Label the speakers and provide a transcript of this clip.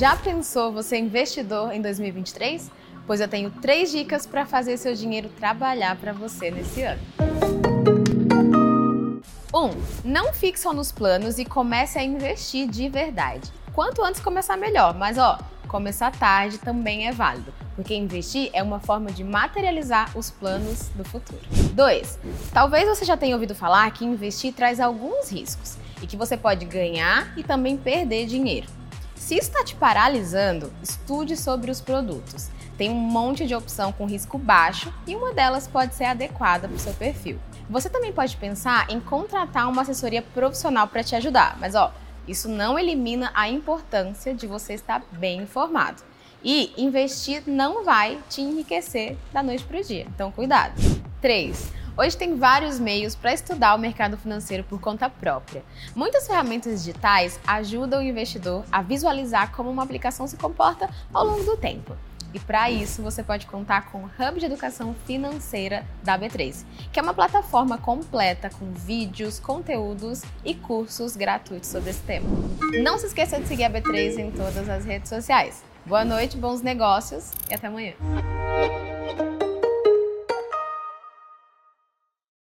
Speaker 1: Já pensou você investidor em 2023? Pois eu tenho três dicas para fazer seu dinheiro trabalhar para você nesse ano. 1. Um, não fique só nos planos e comece a investir de verdade. Quanto antes começar melhor, mas ó, começar tarde também é válido, porque investir é uma forma de materializar os planos do futuro. 2. Talvez você já tenha ouvido falar que investir traz alguns riscos e que você pode ganhar e também perder dinheiro. Se está te paralisando, estude sobre os produtos. Tem um monte de opção com risco baixo e uma delas pode ser adequada para o seu perfil. Você também pode pensar em contratar uma assessoria profissional para te ajudar, mas ó, isso não elimina a importância de você estar bem informado. E investir não vai te enriquecer da noite para o dia, então cuidado. 3. Hoje tem vários meios para estudar o mercado financeiro por conta própria. Muitas ferramentas digitais ajudam o investidor a visualizar como uma aplicação se comporta ao longo do tempo. E para isso você pode contar com o Hub de Educação Financeira da B3, que é uma plataforma completa com vídeos, conteúdos e cursos gratuitos sobre esse tema. Não se esqueça de seguir a B3 em todas as redes sociais. Boa noite, bons negócios e até amanhã.